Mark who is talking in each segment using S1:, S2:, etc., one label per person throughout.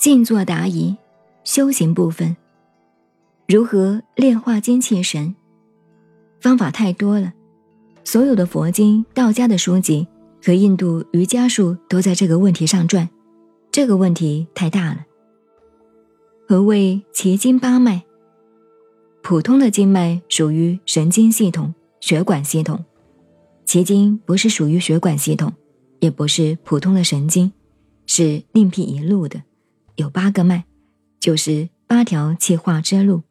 S1: 静坐答疑，修行部分。如何炼化精气神？方法太多了，所有的佛经、道家的书籍和印度瑜伽术都在这个问题上转。这个问题太大了。何谓奇经八脉？普通的经脉属于神经系统、血管系统，奇经不是属于血管系统，也不是普通的神经，是另辟一路的。有八个脉，就是八条气化之路。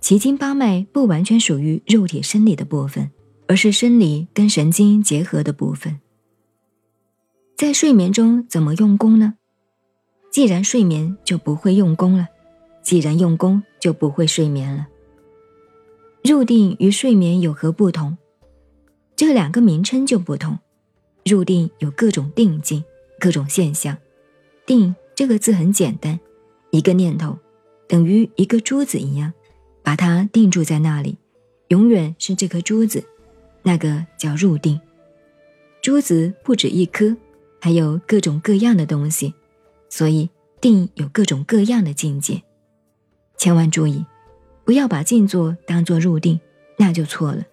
S1: 奇经八脉不完全属于肉体生理的部分，而是生理跟神经结合的部分。在睡眠中怎么用功呢？既然睡眠就不会用功了，既然用功就不会睡眠了。入定与睡眠有何不同？这两个名称就不同。入定有各种定境，各种现象，定。这个字很简单，一个念头等于一个珠子一样，把它定住在那里，永远是这颗珠子，那个叫入定。珠子不止一颗，还有各种各样的东西，所以定有各种各样的境界。千万注意，不要把静坐当作入定，那就错了。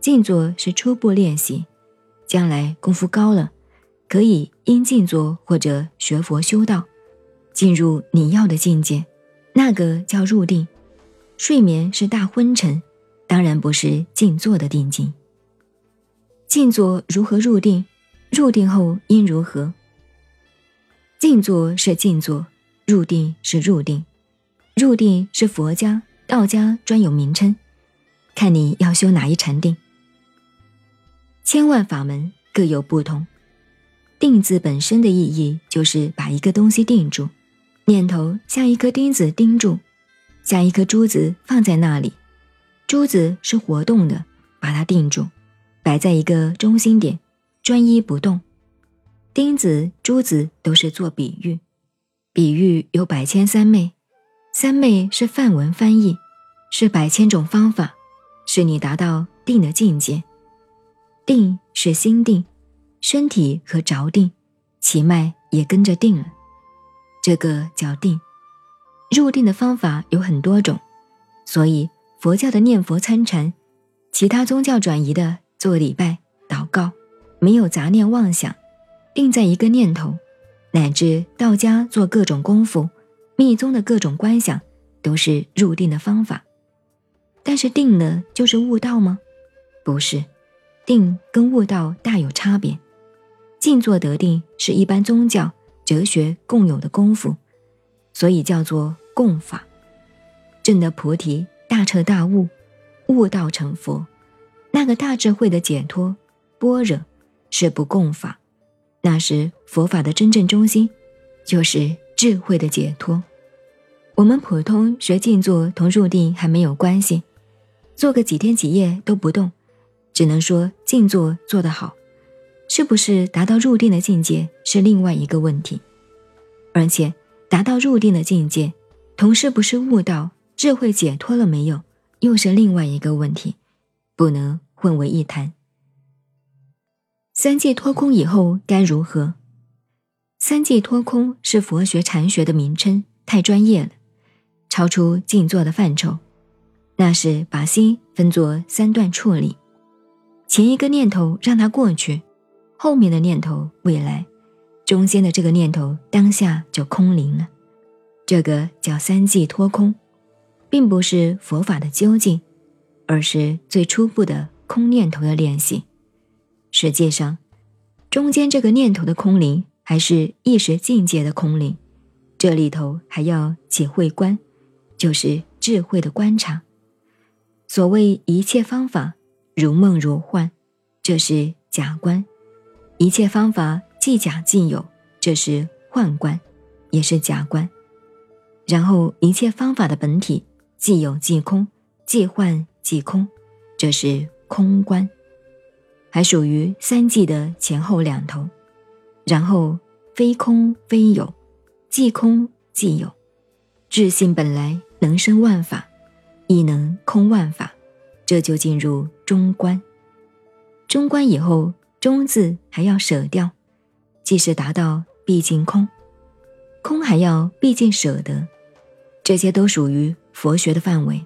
S1: 静坐是初步练习，将来功夫高了。可以因静坐或者学佛修道，进入你要的境界，那个叫入定。睡眠是大昏沉，当然不是静坐的定境。静坐如何入定？入定后应如何？静坐是静坐，入定是入定。入定是佛家、道家专有名称，看你要修哪一禅定。千万法门各有不同。定字本身的意义就是把一个东西定住，念头像一颗钉子钉住，像一颗珠子放在那里，珠子是活动的，把它定住，摆在一个中心点，专一不动。钉子、珠子都是做比喻，比喻有百千三昧，三昧是梵文翻译，是百千种方法，是你达到定的境界，定是心定。身体和着定，气脉也跟着定了，这个叫定。入定的方法有很多种，所以佛教的念佛参禅，其他宗教转移的做礼拜祷告，没有杂念妄想，定在一个念头，乃至道家做各种功夫，密宗的各种观想，都是入定的方法。但是定了就是悟道吗？不是，定跟悟道大有差别。静坐得定是一般宗教、哲学共有的功夫，所以叫做共法。证得菩提、大彻大悟、悟道成佛，那个大智慧的解脱、般若，是不共法，那是佛法的真正中心，就是智慧的解脱。我们普通学静坐同入定还没有关系，做个几天几夜都不动，只能说静坐做得好。是不是达到入定的境界是另外一个问题，而且达到入定的境界，同是不是悟道、智慧解脱了没有，又是另外一个问题，不能混为一谈。三界脱空以后该如何？三界脱空是佛学禅学的名称，太专业了，超出静坐的范畴。那是把心分作三段处理，前一个念头让它过去。后面的念头，未来；中间的这个念头，当下就空灵了。这个叫三际脱空，并不是佛法的究竟，而是最初步的空念头的练习。实际上，中间这个念头的空灵，还是意识境界的空灵。这里头还要起慧观，就是智慧的观察。所谓一切方法如梦如幻，这是假观。一切方法既假既有，这是幻观，也是假观。然后一切方法的本体既有既空，既幻既空，这是空观，还属于三际的前后两头。然后非空非有，既空即有，智性本来能生万法，亦能空万法，这就进入中观。中观以后。中字还要舍掉，即是达到毕竟空。空还要毕竟舍得，这些都属于佛学的范围。